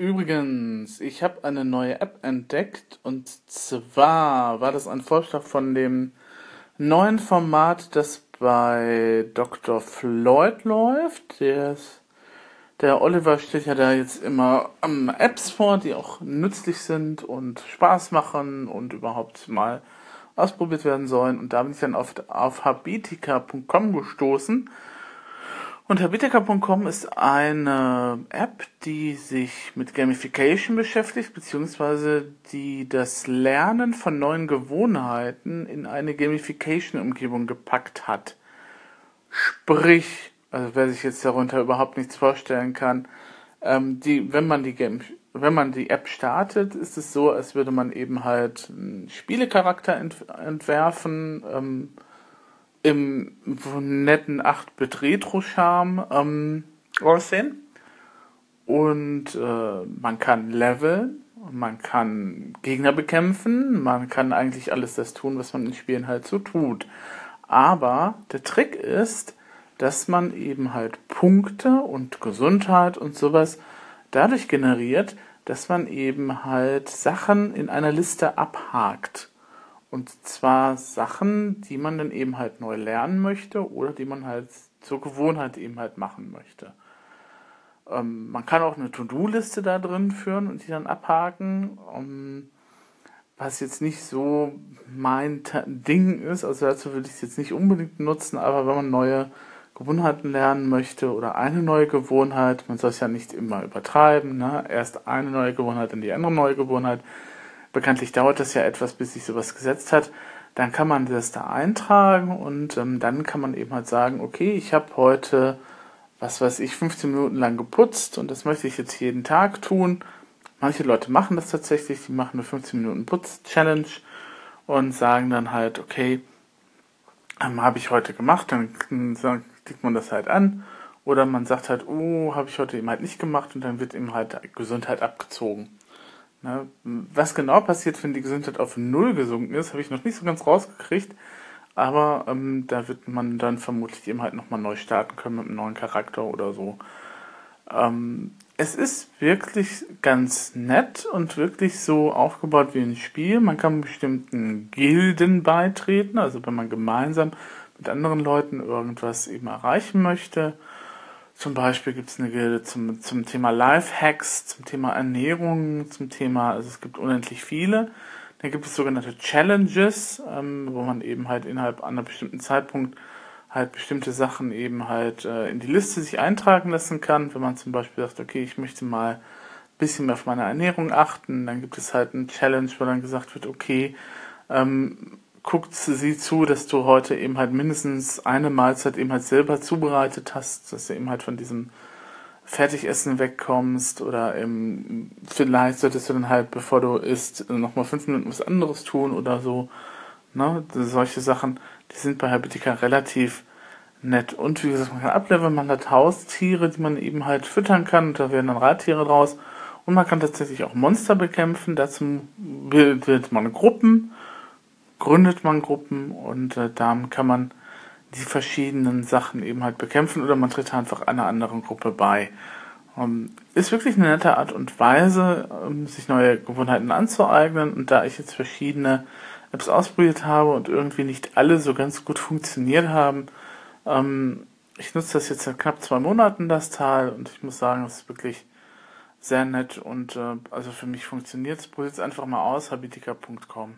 Übrigens, ich habe eine neue App entdeckt und zwar war das ein Vorschlag von dem neuen Format, das bei Dr. Floyd läuft. Der, ist, der Oliver stellt ja da jetzt immer ähm, Apps vor, die auch nützlich sind und Spaß machen und überhaupt mal ausprobiert werden sollen. Und da bin ich dann auf, auf habitica.com gestoßen und Habitica.com ist eine App, die sich mit Gamification beschäftigt, beziehungsweise die das Lernen von neuen Gewohnheiten in eine Gamification-Umgebung gepackt hat. Sprich, also wer sich jetzt darunter überhaupt nichts vorstellen kann, ähm, die, wenn man die Game, wenn man die App startet, ist es so, als würde man eben halt einen Spielecharakter ent entwerfen, ähm, im netten 8-Bit Retro-Charme ähm, aussehen. Und äh, man kann leveln, man kann Gegner bekämpfen, man kann eigentlich alles das tun, was man in Spielen halt so tut. Aber der Trick ist, dass man eben halt Punkte und Gesundheit und sowas dadurch generiert, dass man eben halt Sachen in einer Liste abhakt. Und zwar Sachen, die man dann eben halt neu lernen möchte oder die man halt zur Gewohnheit eben halt machen möchte. Ähm, man kann auch eine To-Do-Liste da drin führen und die dann abhaken. Ähm, was jetzt nicht so mein Ding ist, also dazu würde ich es jetzt nicht unbedingt nutzen, aber wenn man neue Gewohnheiten lernen möchte oder eine neue Gewohnheit, man soll es ja nicht immer übertreiben, ne? erst eine neue Gewohnheit, dann die andere neue Gewohnheit, bekanntlich dauert das ja etwas, bis sich sowas gesetzt hat, dann kann man das da eintragen und ähm, dann kann man eben halt sagen, okay, ich habe heute, was weiß ich, 15 Minuten lang geputzt und das möchte ich jetzt jeden Tag tun. Manche Leute machen das tatsächlich, die machen eine 15 Minuten Putz-Challenge und sagen dann halt, okay, ähm, habe ich heute gemacht, dann klickt man das halt an. Oder man sagt halt, oh, habe ich heute eben halt nicht gemacht und dann wird eben halt Gesundheit abgezogen. Na, was genau passiert, wenn die Gesundheit auf Null gesunken ist, habe ich noch nicht so ganz rausgekriegt. Aber ähm, da wird man dann vermutlich eben halt nochmal neu starten können mit einem neuen Charakter oder so. Ähm, es ist wirklich ganz nett und wirklich so aufgebaut wie ein Spiel. Man kann bestimmten Gilden beitreten, also wenn man gemeinsam mit anderen Leuten irgendwas eben erreichen möchte. Zum Beispiel gibt es eine Gilde zum, zum Thema Lifehacks, zum Thema Ernährung, zum Thema, also es gibt unendlich viele. Dann gibt es sogenannte Challenges, ähm, wo man eben halt innerhalb einer bestimmten Zeitpunkt halt bestimmte Sachen eben halt äh, in die Liste sich eintragen lassen kann. Wenn man zum Beispiel sagt, okay, ich möchte mal ein bisschen mehr auf meine Ernährung achten, dann gibt es halt ein Challenge, wo dann gesagt wird, okay, ähm, guckt sie zu, dass du heute eben halt mindestens eine Mahlzeit eben halt selber zubereitet hast, dass du eben halt von diesem Fertigessen wegkommst oder eben, vielleicht solltest du dann halt, bevor du isst, nochmal fünf Minuten was anderes tun oder so. Ne? Solche Sachen, die sind bei Herbetika relativ nett. Und wie gesagt, man kann ableveln, man hat Haustiere, die man eben halt füttern kann, und da werden dann Reittiere draus. Und man kann tatsächlich auch Monster bekämpfen, dazu bildet man Gruppen gründet man Gruppen und äh, da kann man die verschiedenen Sachen eben halt bekämpfen oder man tritt einfach einer anderen Gruppe bei. Ähm, ist wirklich eine nette Art und Weise, ähm, sich neue Gewohnheiten anzueignen und da ich jetzt verschiedene Apps ausprobiert habe und irgendwie nicht alle so ganz gut funktioniert haben, ähm, ich nutze das jetzt seit knapp zwei Monaten, das Teil, und ich muss sagen, es ist wirklich sehr nett und äh, also für mich funktioniert es. Probiert es einfach mal aus, habitica.com.